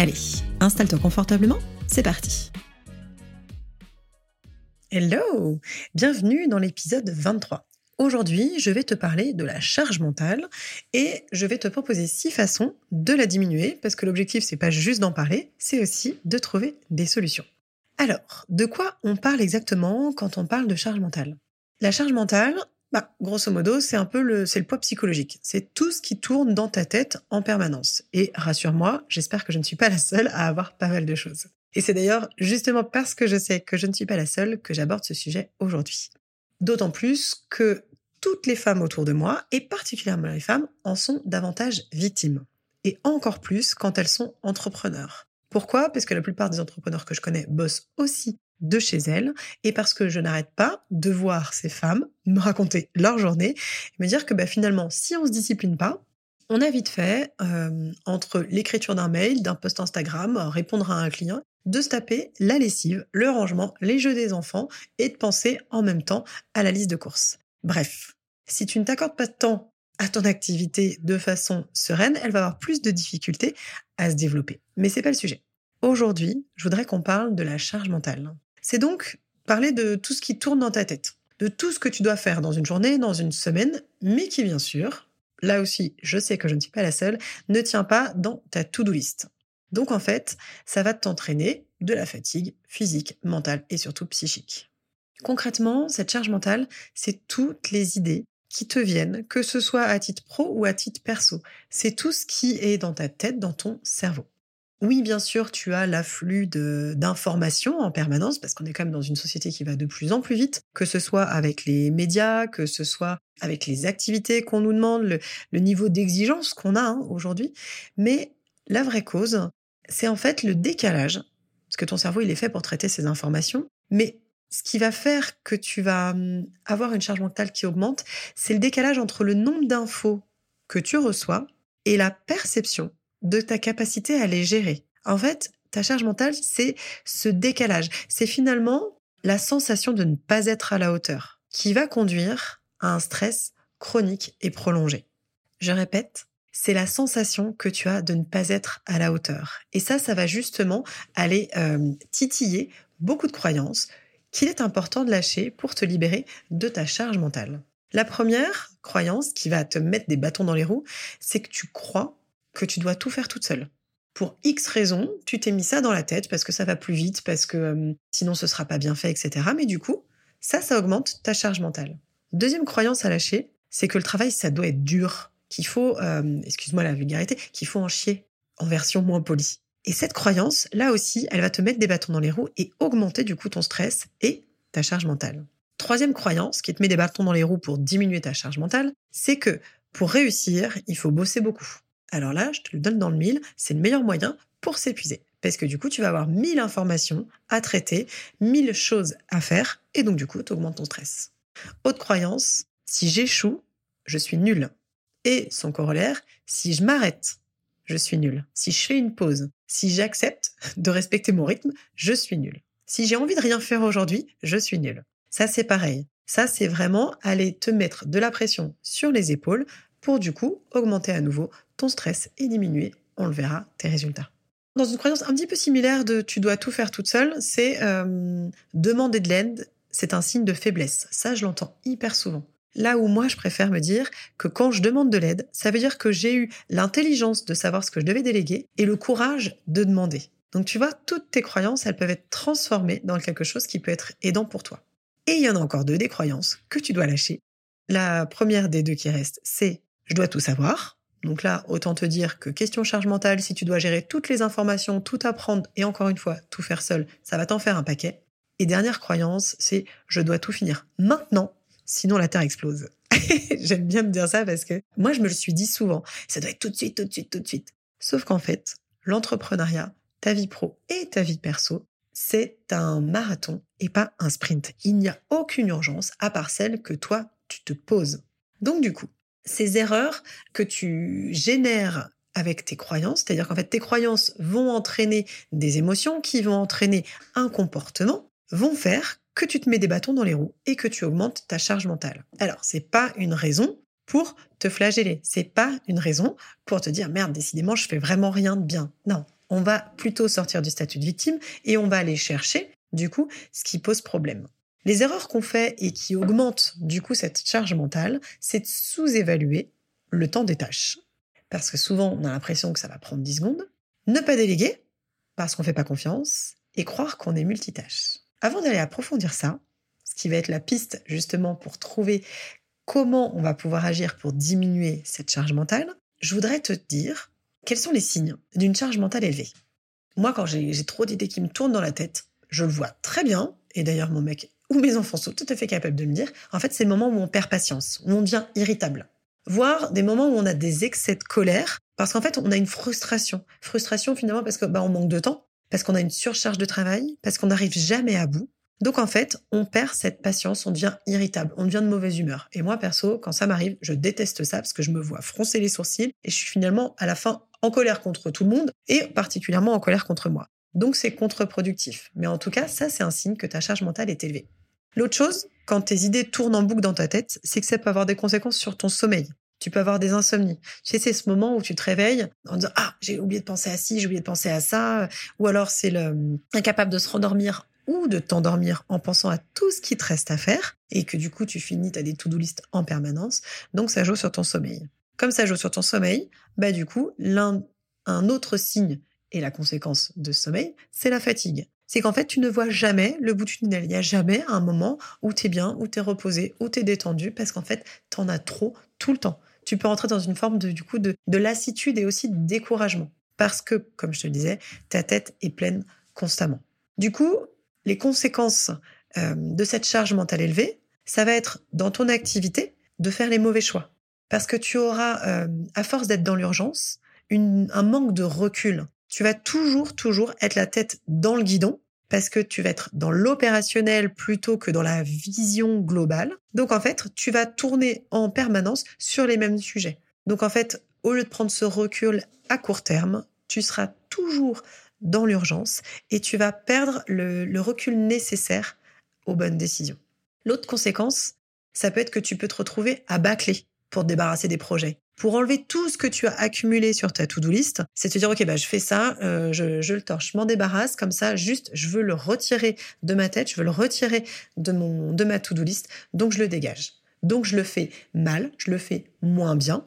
Allez, installe-toi confortablement c'est parti Hello Bienvenue dans l'épisode 23. Aujourd'hui, je vais te parler de la charge mentale et je vais te proposer six façons de la diminuer parce que l'objectif c'est pas juste d'en parler, c'est aussi de trouver des solutions. Alors, de quoi on parle exactement quand on parle de charge mentale? La charge mentale, bah, grosso modo, c'est un peu le, c'est le poids psychologique. C'est tout ce qui tourne dans ta tête en permanence. Et rassure-moi, j'espère que je ne suis pas la seule à avoir pas mal de choses. Et c'est d'ailleurs justement parce que je sais que je ne suis pas la seule que j'aborde ce sujet aujourd'hui. D'autant plus que toutes les femmes autour de moi, et particulièrement les femmes, en sont davantage victimes. Et encore plus quand elles sont entrepreneurs. Pourquoi? Parce que la plupart des entrepreneurs que je connais bossent aussi de chez elles, et parce que je n'arrête pas de voir ces femmes me raconter leur journée, et me dire que bah, finalement, si on se discipline pas, on a vite fait, euh, entre l'écriture d'un mail, d'un post Instagram, répondre à un client, de se taper la lessive, le rangement, les jeux des enfants et de penser en même temps à la liste de courses. Bref, si tu ne t'accordes pas de temps à ton activité de façon sereine, elle va avoir plus de difficultés à se développer. Mais c'est pas le sujet. Aujourd'hui, je voudrais qu'on parle de la charge mentale. C'est donc parler de tout ce qui tourne dans ta tête, de tout ce que tu dois faire dans une journée, dans une semaine, mais qui bien sûr, là aussi, je sais que je ne suis pas la seule, ne tient pas dans ta to-do list. Donc en fait, ça va t'entraîner de la fatigue physique, mentale et surtout psychique. Concrètement, cette charge mentale, c'est toutes les idées qui te viennent, que ce soit à titre pro ou à titre perso. C'est tout ce qui est dans ta tête, dans ton cerveau. Oui, bien sûr, tu as l'afflux d'informations en permanence, parce qu'on est quand même dans une société qui va de plus en plus vite, que ce soit avec les médias, que ce soit avec les activités qu'on nous demande, le, niveau d'exigence qu'on a hein, aujourd'hui. Mais la vraie cause, c'est en fait le décalage, parce que ton cerveau, il est fait pour traiter ces informations, mais ce qui va faire que tu vas hum, avoir une charge mentale qui augmente, c'est le décalage entre le nombre d'infos que tu reçois et la perception de ta capacité à les gérer. En fait, ta charge mentale, c'est ce décalage. C'est finalement la sensation de ne pas être à la hauteur qui va conduire à un stress chronique et prolongé. Je répète, c'est la sensation que tu as de ne pas être à la hauteur. Et ça, ça va justement aller euh, titiller beaucoup de croyances qu'il est important de lâcher pour te libérer de ta charge mentale. La première croyance qui va te mettre des bâtons dans les roues, c'est que tu crois que tu dois tout faire toute seule. Pour X raisons, tu t'es mis ça dans la tête parce que ça va plus vite, parce que euh, sinon ce sera pas bien fait, etc. Mais du coup, ça, ça augmente ta charge mentale. Deuxième croyance à lâcher, c'est que le travail, ça doit être dur qu'il faut, euh, excuse-moi la vulgarité, qu'il faut en chier en version moins polie. Et cette croyance, là aussi, elle va te mettre des bâtons dans les roues et augmenter du coup ton stress et ta charge mentale. Troisième croyance qui te met des bâtons dans les roues pour diminuer ta charge mentale, c'est que pour réussir, il faut bosser beaucoup. Alors là, je te le donne dans le mille, c'est le meilleur moyen pour s'épuiser. Parce que du coup, tu vas avoir mille informations à traiter, mille choses à faire, et donc du coup, tu augmentes ton stress. Autre croyance, si j'échoue, je suis nul. Et son corollaire, si je m'arrête, je suis nul. Si je fais une pause, si j'accepte de respecter mon rythme, je suis nul. Si j'ai envie de rien faire aujourd'hui, je suis nul. Ça, c'est pareil. Ça, c'est vraiment aller te mettre de la pression sur les épaules pour du coup augmenter à nouveau ton stress et diminuer, on le verra, tes résultats. Dans une croyance un petit peu similaire de tu dois tout faire toute seule, c'est euh, demander de l'aide, c'est un signe de faiblesse. Ça, je l'entends hyper souvent. Là où moi, je préfère me dire que quand je demande de l'aide, ça veut dire que j'ai eu l'intelligence de savoir ce que je devais déléguer et le courage de demander. Donc tu vois, toutes tes croyances, elles peuvent être transformées dans quelque chose qui peut être aidant pour toi. Et il y en a encore deux des croyances que tu dois lâcher. La première des deux qui reste, c'est je dois tout savoir. Donc là, autant te dire que question charge mentale, si tu dois gérer toutes les informations, tout apprendre et encore une fois, tout faire seul, ça va t'en faire un paquet. Et dernière croyance, c'est je dois tout finir maintenant sinon la Terre explose. J'aime bien me dire ça parce que moi, je me le suis dit souvent. Ça doit être tout de suite, tout de suite, tout de suite. Sauf qu'en fait, l'entrepreneuriat, ta vie pro et ta vie perso, c'est un marathon et pas un sprint. Il n'y a aucune urgence à part celle que toi, tu te poses. Donc du coup, ces erreurs que tu génères avec tes croyances, c'est-à-dire qu'en fait tes croyances vont entraîner des émotions qui vont entraîner un comportement, vont faire que tu te mets des bâtons dans les roues et que tu augmentes ta charge mentale. Alors, c'est pas une raison pour te flageller, c'est pas une raison pour te dire merde, décidément, je fais vraiment rien de bien. Non, on va plutôt sortir du statut de victime et on va aller chercher du coup ce qui pose problème. Les erreurs qu'on fait et qui augmentent du coup cette charge mentale, c'est de sous-évaluer le temps des tâches. Parce que souvent, on a l'impression que ça va prendre 10 secondes. Ne pas déléguer, parce qu'on ne fait pas confiance, et croire qu'on est multitâche. Avant d'aller approfondir ça, ce qui va être la piste justement pour trouver comment on va pouvoir agir pour diminuer cette charge mentale, je voudrais te dire quels sont les signes d'une charge mentale élevée. Moi, quand j'ai trop d'idées qui me tournent dans la tête, je le vois très bien, et d'ailleurs mon mec ou mes enfants sont tout à fait capables de me dire, en fait, c'est le moment où on perd patience, où on devient irritable. Voire des moments où on a des excès de colère, parce qu'en fait, on a une frustration. Frustration finalement parce que bah, on manque de temps, parce qu'on a une surcharge de travail, parce qu'on n'arrive jamais à bout. Donc en fait, on perd cette patience, on devient irritable, on devient de mauvaise humeur. Et moi, perso, quand ça m'arrive, je déteste ça parce que je me vois froncer les sourcils et je suis finalement à la fin en colère contre tout le monde et particulièrement en colère contre moi. Donc c'est contre-productif. Mais en tout cas, ça c'est un signe que ta charge mentale est élevée. L'autre chose, quand tes idées tournent en boucle dans ta tête, c'est que ça peut avoir des conséquences sur ton sommeil. Tu peux avoir des insomnies. Tu sais, c'est ce moment où tu te réveilles en disant Ah, j'ai oublié de penser à ci, j'ai oublié de penser à ça. Ou alors c'est le incapable de se rendormir ou de t'endormir en pensant à tout ce qui te reste à faire et que du coup tu finis, tu as des to-do list en permanence. Donc ça joue sur ton sommeil. Comme ça joue sur ton sommeil, bah du coup, l'un, un autre signe et la conséquence de sommeil, c'est la fatigue. C'est qu'en fait, tu ne vois jamais le bout du tunnel. Il n'y a jamais un moment où tu es bien, où tu es reposé, où tu es détendu, parce qu'en fait, tu en as trop tout le temps. Tu peux entrer dans une forme de, du coup, de, de lassitude et aussi de découragement. Parce que, comme je te le disais, ta tête est pleine constamment. Du coup, les conséquences euh, de cette charge mentale élevée, ça va être dans ton activité de faire les mauvais choix. Parce que tu auras, euh, à force d'être dans l'urgence, un manque de recul. Tu vas toujours, toujours être la tête dans le guidon parce que tu vas être dans l'opérationnel plutôt que dans la vision globale. Donc en fait, tu vas tourner en permanence sur les mêmes sujets. Donc en fait, au lieu de prendre ce recul à court terme, tu seras toujours dans l'urgence et tu vas perdre le, recul nécessaire aux bonnes décisions. L'autre conséquence, ça peut être que tu peux te retrouver à bâcler pour te débarrasser des projets. Pour enlever tout ce que tu as accumulé sur ta to-do list, c'est te dire, OK, bah, je fais ça, euh, je, le torche, je m'en débarrasse, comme ça, juste, je veux le retirer de ma tête, je veux le retirer de, mon, de ma to-do list, donc je le dégage. Donc je le fais mal, je le fais moins bien.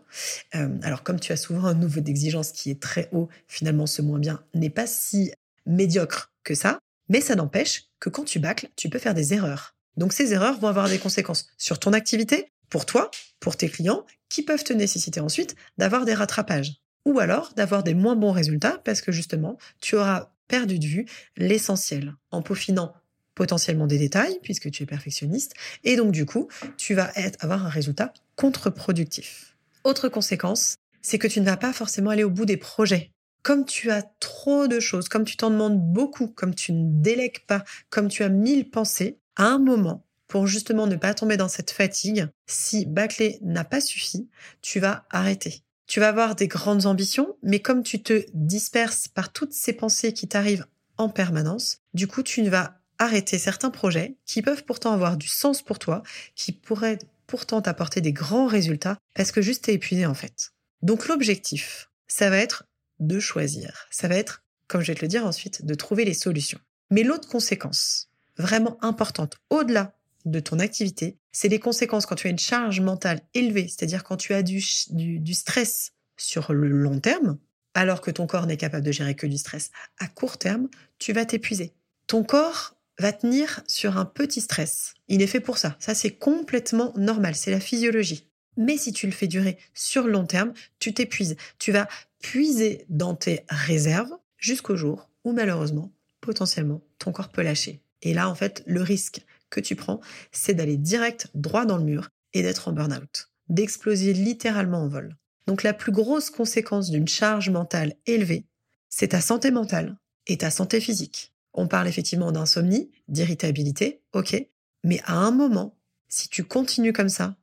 Euh, alors comme tu as souvent un niveau d'exigence qui est très haut, finalement ce moins bien n'est pas si médiocre que ça, mais ça n'empêche que quand tu bâcles, tu peux faire des erreurs. Donc ces erreurs vont avoir des conséquences sur ton activité, pour toi, pour tes clients, qui peuvent te nécessiter ensuite d'avoir des rattrapages. Ou alors d'avoir des moins bons résultats parce que justement, tu auras perdu de vue l'essentiel en peaufinant potentiellement des détails puisque tu es perfectionniste et donc du coup, tu vas avoir un résultat contre-productif. Autre conséquence, c'est que tu ne vas pas forcément aller au bout des projets. Comme tu as trop de choses, comme tu t'en demandes beaucoup, comme tu ne délègues pas, comme tu as mille pensées, à un moment, pour justement ne pas tomber dans cette fatigue, si bâcler n'a pas suffi, tu vas arrêter. Tu vas avoir des grandes ambitions, mais comme tu te disperses par toutes ces pensées qui t'arrivent en permanence, du coup, tu vas arrêter certains projets qui peuvent pourtant avoir du sens pour toi, qui pourraient pourtant t'apporter des grands résultats, parce que juste t'es épuisé en fait. Donc l'objectif, ça va être de choisir. Ça va être, comme je vais te le dire ensuite, de trouver les solutions. Mais l'autre conséquence, vraiment importante, au-delà de ton activité, c'est les conséquences quand tu as une charge mentale élevée, c'est-à-dire quand tu as du, du, stress sur le long terme, alors que ton corps n'est capable de gérer que du stress à court terme, tu vas t'épuiser. Ton corps va tenir sur un petit stress. Il est fait pour ça. Ça, c'est complètement normal. C'est la physiologie. Mais si tu le fais durer sur le long terme, tu t'épuises. Tu vas puiser dans tes réserves jusqu'au jour où malheureusement, potentiellement, ton corps peut lâcher. Et là, en fait, le risque, que tu prends, c'est d'aller direct droit dans le mur et d'être en burn-out, d'exploser littéralement en vol. Donc la plus grosse conséquence d'une charge mentale élevée, c'est ta santé mentale, et ta santé physique. On parle effectivement d'insomnie, d'irritabilité, ok, mais à un moment, si tu continues comme ça,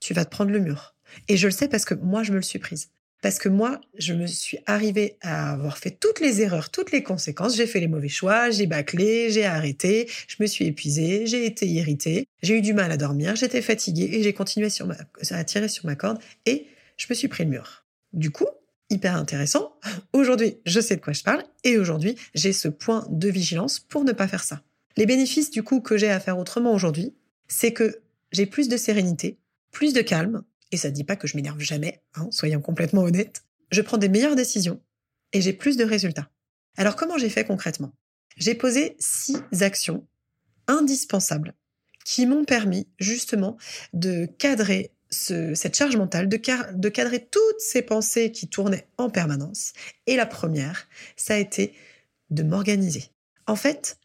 tu vas te prendre le mur. Et je le sais parce que moi, je me le suis prise. Parce que moi, je me suis arrivée à avoir fait toutes les erreurs, toutes les conséquences. J'ai fait les mauvais choix, j'ai bâclé, j'ai arrêté, je me suis épuisée, j'ai été irritée, j'ai eu du mal à dormir, j'étais fatiguée et j'ai continué à tirer sur ma corde et je me suis pris le mur. Du coup, hyper intéressant. Aujourd'hui, je sais de quoi je parle et aujourd'hui, j'ai ce point de vigilance pour ne pas faire ça. Les bénéfices du coup que j'ai à faire autrement aujourd'hui, c'est que j'ai plus de sérénité, plus de calme, et ça ne dit pas que je m'énerve jamais, hein, soyons complètement honnêtes. Je prends des meilleures décisions et j'ai plus de résultats. Alors comment j'ai fait concrètement? J'ai posé six actions indispensables qui m'ont permis justement de cadrer cette charge mentale, de, de cadrer toutes ces pensées qui tournaient en permanence. Et la première, ça a été de m'organiser. En fait,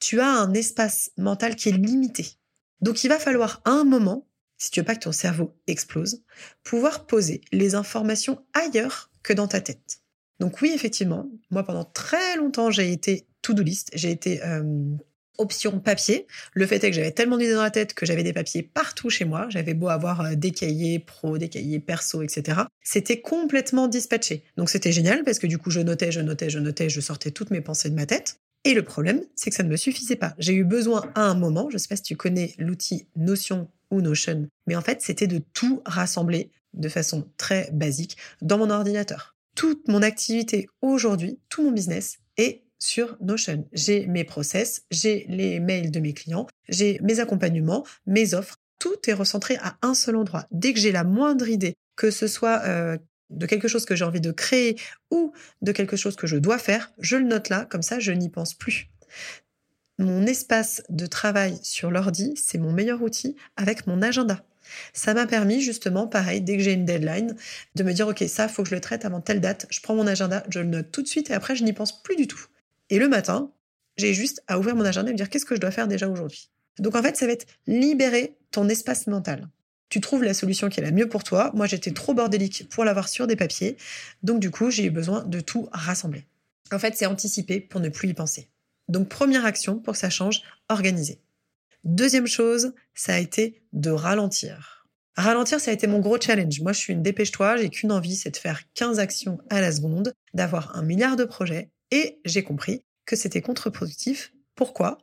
tu as un espace mental qui est limité. Donc il va falloir à un moment si tu veux pas que ton cerveau explose, pouvoir poser les informations ailleurs que dans ta tête. Donc oui, effectivement, moi pendant très longtemps, j'ai été to-do list, j'ai été euh, option papier. Le fait est que j'avais tellement d'idées dans la tête que j'avais des papiers partout chez moi. J'avais beau avoir euh, des cahiers pro, des cahiers perso, etc. C'était complètement dispatché. Donc c'était génial parce que du coup, je notais, je notais, je notais, je sortais toutes mes pensées de ma tête. Et le problème, c'est que ça ne me suffisait pas. J'ai eu besoin à un moment, je ne sais pas si tu connais l'outil Notion Notion, mais en fait, c'était de tout rassembler de façon très basique dans mon ordinateur. Toute mon activité aujourd'hui, tout mon business est sur Notion. J'ai mes process, j'ai les mails de mes clients, j'ai mes accompagnements, mes offres. Tout est recentré à un seul endroit. Dès que j'ai la moindre idée, que ce soit euh, de quelque chose que j'ai envie de créer ou de quelque chose que je dois faire, je le note là, comme ça je n'y pense plus. Mon espace de travail sur l'ordi, c'est mon meilleur outil avec mon agenda. Ça m'a permis justement, pareil, dès que j'ai une deadline, de me dire, OK, ça, faut que je le traite avant telle date, je prends mon agenda, je le note tout de suite et après, je n'y pense plus du tout. Et le matin, j'ai juste à ouvrir mon agenda et me dire, qu'est-ce que je dois faire déjà aujourd'hui? Donc en fait, ça va être libérer ton espace mental tu trouves la solution qui est la mieux pour toi. Moi, j'étais trop bordélique pour l'avoir sur des papiers. Donc, du coup, j'ai eu besoin de tout rassembler. En fait, c'est anticiper pour ne plus y penser. Donc, première action pour que ça change, organiser. Deuxième chose, ça a été de ralentir. Ralentir, ça a été mon gros challenge. Moi, je suis une dépêche-toi, j'ai qu'une envie, c'est de faire 15 actions à la seconde, d'avoir un milliard de projets, et j'ai compris que c'était contre-productif. Pourquoi?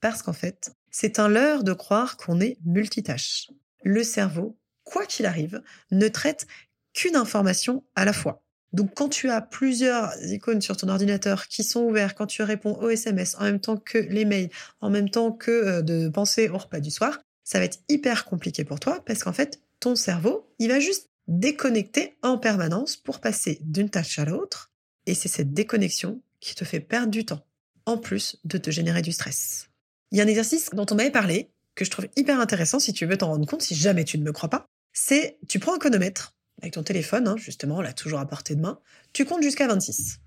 Parce qu'en fait, c'est un leurre de croire qu'on est multitâche le cerveau, quoi qu'il arrive, ne traite qu'une information à la fois. Donc quand tu as plusieurs icônes sur ton ordinateur qui sont ouverts, quand tu réponds aux SMS en même temps que les mails, en même temps que euh, de penser au repas du soir, ça va être hyper compliqué pour toi parce qu'en fait, ton cerveau, il va juste déconnecter en permanence pour passer d'une tâche à l'autre. Et c'est cette déconnexion qui te fait perdre du temps, en plus de te générer du stress. Il y a un exercice dont on m'avait parlé, que je trouve hyper intéressant si tu veux t'en rendre compte, si jamais tu ne me crois pas, c'est tu prends un chronomètre avec ton téléphone, hein, justement, là toujours à portée de main, tu comptes jusqu'à 26.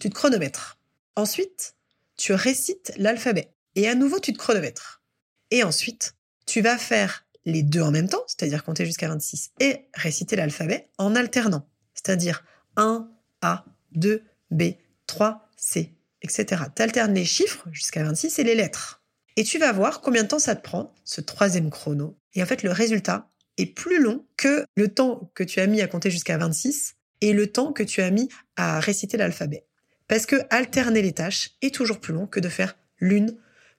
Tu te chronomètres. Ensuite, tu récites l'alphabet. Et à nouveau, tu te chronomètres. Et ensuite, tu vas faire les deux en même temps, c'est-à-dire compter jusqu'à 26, et réciter l'alphabet en alternant, c'est-à-dire 1, A, 2, B, 3, C, etc. Tu alternes les chiffres jusqu'à 26 et les lettres. Et tu vas voir combien de temps ça te prend, ce troisième chrono. Et en fait, le résultat est plus long que le temps que tu as mis à compter jusqu'à 26 et le temps que tu as mis à réciter l'alphabet. Parce que alterner les tâches est toujours plus long que de faire l'une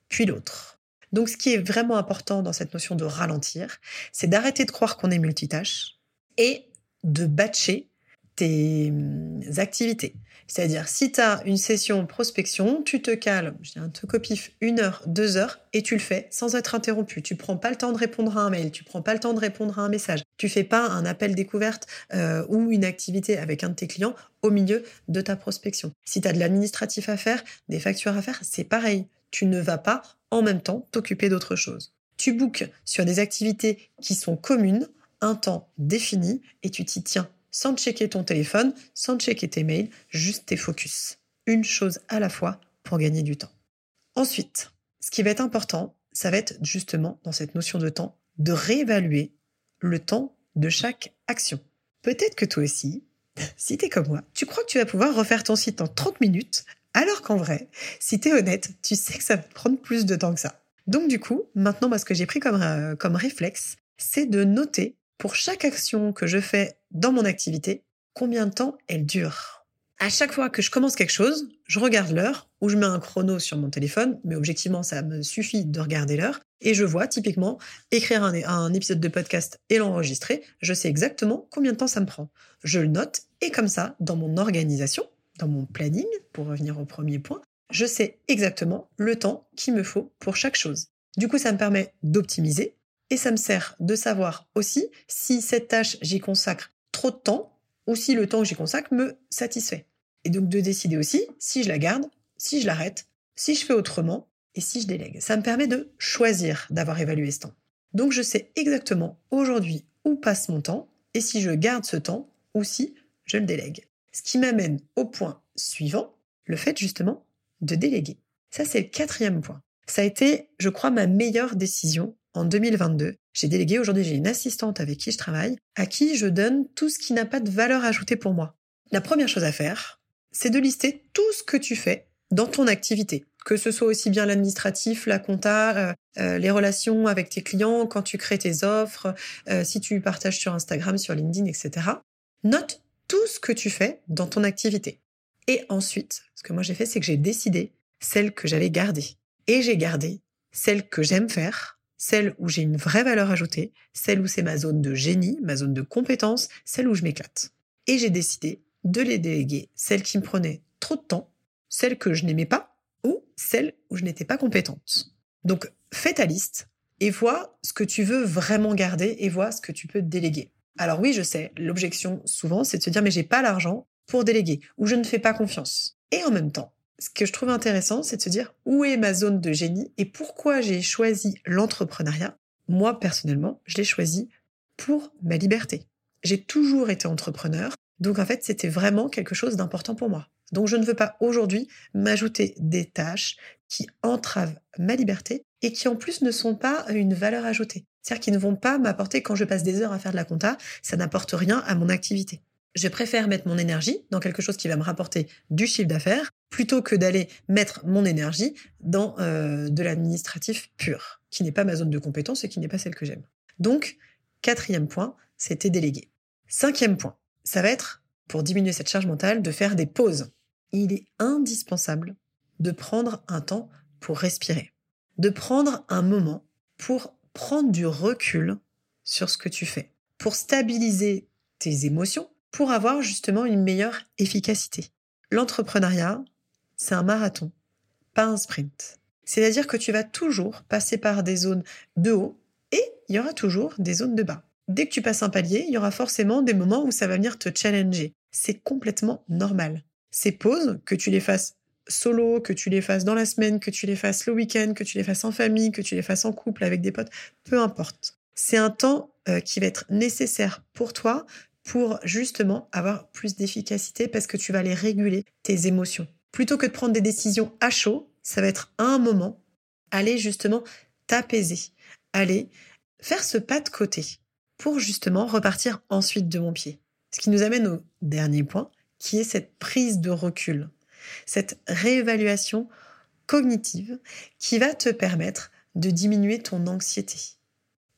puis l'autre. Donc ce qui est vraiment important dans cette notion de ralentir, c'est d'arrêter de croire qu'on est multitâche et de batcher tes hum, activités. C'est-à-dire, si tu as une session prospection, tu te cales, je un te copif une heure, deux heures, et tu le fais sans être interrompu. Tu prends pas le temps de répondre à un mail, tu prends pas le temps de répondre à un message. Tu fais pas un appel découverte euh, ou une activité avec un de tes clients au milieu de ta prospection. Si tu as de l'administratif à faire, des factures à faire, c'est pareil. Tu ne vas pas en même temps t'occuper d'autre chose. Tu bookes sur des activités qui sont communes un temps défini et tu t'y tiens sans checker ton téléphone, sans checker tes mails, juste tes focus. Une chose à la fois pour gagner du temps. Ensuite, ce qui va être important, ça va être justement dans cette notion de temps, de réévaluer le temps de chaque action. Peut-être que toi aussi, si tu es comme moi, tu crois que tu vas pouvoir refaire ton site en 30 minutes Alors qu'en vrai, si t'es honnête, tu sais que ça va prendre plus de temps que ça. Donc du coup, maintenant, moi, ce que j'ai pris comme, euh, comme réflexe, c'est de noter pour chaque action que je fais dans mon activité, combien de temps elle dure? À chaque fois que je commence quelque chose, je regarde l'heure ou je mets un chrono sur mon téléphone, mais objectivement, ça me suffit de regarder l'heure et je vois typiquement écrire un, un épisode de podcast et l'enregistrer, je sais exactement combien de temps ça me prend. Je le note et comme ça, dans mon organisation, dans mon planning, pour revenir au premier point, je sais exactement le temps qu'il me faut pour chaque chose. Du coup, ça me permet d'optimiser et ça me sert de savoir aussi si cette tâche, j'y consacre trop de temps ou si le temps que j'y consacre me satisfait. Et donc de décider aussi si je la garde, si je l'arrête, si je fais autrement et si je délègue. Ça me permet de choisir d'avoir évalué ce temps. Donc je sais exactement aujourd'hui où passe mon temps et si je garde ce temps ou si je le délègue. Ce qui m'amène au point suivant, le fait justement de déléguer. Ça, c'est le quatrième point. Ça a été, je crois, ma meilleure décision en 2022. J'ai délégué, aujourd'hui j'ai une assistante avec qui je travaille, à qui je donne tout ce qui n'a pas de valeur ajoutée pour moi. La première chose à faire, c'est de lister tout ce que tu fais dans ton activité, que ce soit aussi bien l'administratif, la compta, euh, euh, les relations avec tes clients, quand tu crées tes offres, euh, si tu partages sur Instagram, sur LinkedIn, etc. Note tout ce que tu fais dans ton activité. Et ensuite, ce que moi j'ai fait, c'est que j'ai décidé celle que j'allais garder. Et j'ai gardé celle que j'aime faire, celle où j'ai une vraie valeur ajoutée, celle où c'est ma zone de génie, ma zone de compétence, celle où je m'éclate. Et j'ai décidé de les déléguer, celles qui me prenaient trop de temps, celles que je n'aimais pas ou celles où je n'étais pas compétente. Donc fais ta liste et vois ce que tu veux vraiment garder et vois ce que tu peux déléguer. Alors oui, je sais, l'objection souvent, c'est de se dire mais j'ai pas l'argent pour déléguer ou je ne fais pas confiance. Et en même temps, ce que je trouve intéressant, c'est de se dire où est ma zone de génie et pourquoi j'ai choisi l'entrepreneuriat? Moi, personnellement, je l'ai choisi pour ma liberté. J'ai toujours été entrepreneur, donc en fait, c'était vraiment quelque chose d'important pour moi. Donc je ne veux pas aujourd'hui m'ajouter des tâches qui entravent ma liberté et qui en plus ne sont pas une valeur ajoutée. C'est-à-dire qu'ils ne vont pas m'apporter quand je passe des heures à faire de la compta, ça n'apporte rien à mon activité. Je préfère mettre mon énergie dans quelque chose qui va me rapporter du chiffre d'affaires plutôt que d'aller mettre mon énergie dans euh, de l'administratif pur, qui n'est pas ma zone de compétence et qui n'est pas celle que j'aime. Donc, quatrième point, c'était déléguer. Cinquième point, ça va être, pour diminuer cette charge mentale, de faire des pauses. Il est indispensable de prendre un temps pour respirer, de prendre un moment pour prendre du recul sur ce que tu fais, pour stabiliser tes émotions, pour avoir justement une meilleure efficacité. L'entrepreneuriat, c'est un marathon, pas un sprint. C'est-à-dire que tu vas toujours passer par des zones de haut et il y aura toujours des zones de bas. Dès que tu passes un palier, il y aura forcément des moments où ça va venir te challenger. C'est complètement normal. Ces pauses, que tu les fasses solo, que tu les fasses dans la semaine, que tu les fasses le week-end, que tu les fasses en famille, que tu les fasses en couple avec des potes, peu importe. C'est un temps euh, qui va être nécessaire pour toi pour justement avoir plus d'efficacité parce que tu vas aller réguler tes émotions. Plutôt que de prendre des décisions à chaud, ça va être un moment, aller justement t'apaiser, aller faire ce pas de côté pour justement repartir ensuite de mon pied. Ce qui nous amène au dernier point, qui est cette prise de recul, cette réévaluation cognitive qui va te permettre de diminuer ton anxiété.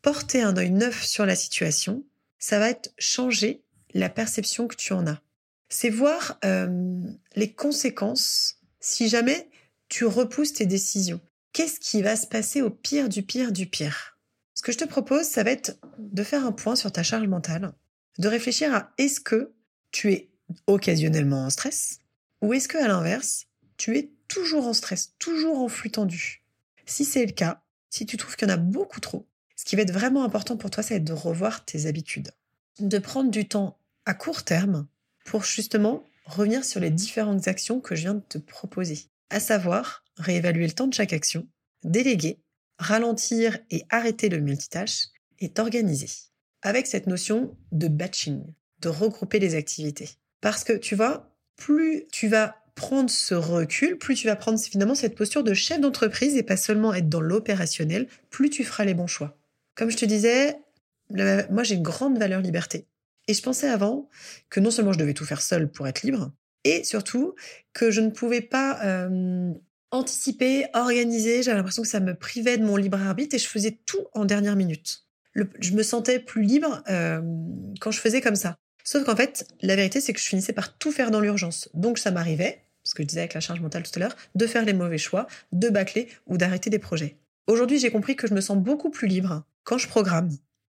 Porter un œil neuf sur la situation, ça va être changer la perception que tu en as. C'est voir euh, les conséquences si jamais tu repousses tes décisions. Qu'est-ce qui va se passer au pire du pire du pire? Ce que je te propose, ça va être de faire un point sur ta charge mentale, de réfléchir à est-ce que tu es occasionnellement en stress ou est-ce que à l'inverse, tu es toujours en stress, toujours en flux tendu. Si c'est le cas, si tu trouves qu'il y en a beaucoup trop, ce qui va être vraiment important pour toi, c'est de revoir tes habitudes, de prendre du temps à court terme pour justement revenir sur les différentes actions que je viens de te proposer, à savoir réévaluer le temps de chaque action, déléguer ralentir et arrêter le multitâche est organisé avec cette notion de batching, de regrouper les activités. Parce que tu vois, plus tu vas prendre ce recul, plus tu vas prendre finalement cette posture de chef d'entreprise et pas seulement être dans l'opérationnel, plus tu feras les bons choix. Comme je te disais, moi j'ai une grande valeur liberté. Et je pensais avant que non seulement je devais tout faire seul pour être libre, et surtout que je ne pouvais pas euh, anticiper, organiser. J'avais l'impression que ça me privait de mon libre arbitre et je faisais tout en dernière minute. je me sentais plus libre euh, quand je faisais comme ça. Sauf qu'en fait, la vérité, c'est que je finissais par tout faire dans l'urgence. Donc ça m'arrivait, ce que je disais avec la charge mentale tout à l'heure, de faire les mauvais choix, de bâcler ou d'arrêter des projets. Aujourd'hui, j'ai compris que je me sens beaucoup plus libre quand je programme,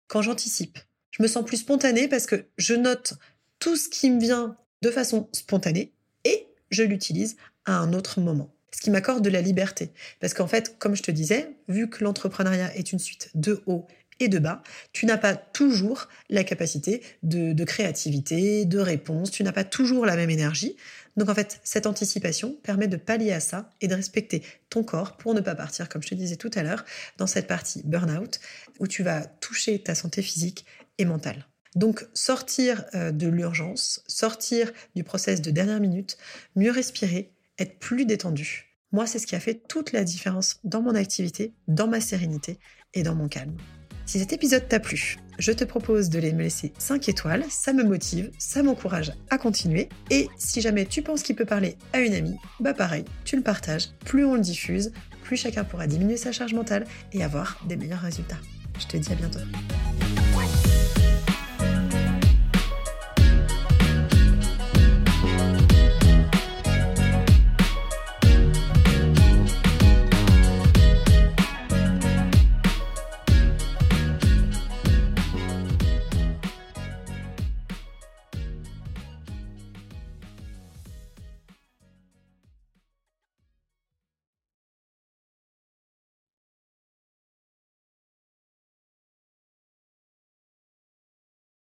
quand j'anticipe. Je me sens plus spontanée parce que je note tout ce qui me vient de façon spontanée et je l'utilise à un autre moment. Ce qui m'accorde de la liberté. Parce qu'en fait, comme je te disais, vu que l'entrepreneuriat est une suite de hauts et de bas, tu n'as pas toujours la capacité de, de créativité, de réponse, tu n'as pas toujours la même énergie. Donc en fait, cette anticipation permet de pallier à ça et de respecter ton corps pour ne pas partir, comme je te disais tout à l'heure, dans cette partie burn-out où tu vas toucher ta santé physique et mentale. Donc sortir euh, de l'urgence, sortir du process de dernière minute, mieux respirer, être plus détendu. Moi, c'est ce qui a fait toute la différence dans mon activité, dans ma sérénité et dans mon calme. Si cet épisode t'a plu, je te propose de les me laisser 5 étoiles, ça me motive, ça m'encourage à continuer. Et si jamais tu penses qu'il peut parler à une amie, bah pareil, tu le partages. Plus on le diffuse, plus chacun pourra diminuer sa charge mentale et avoir des meilleurs résultats. Je te dis à bientôt.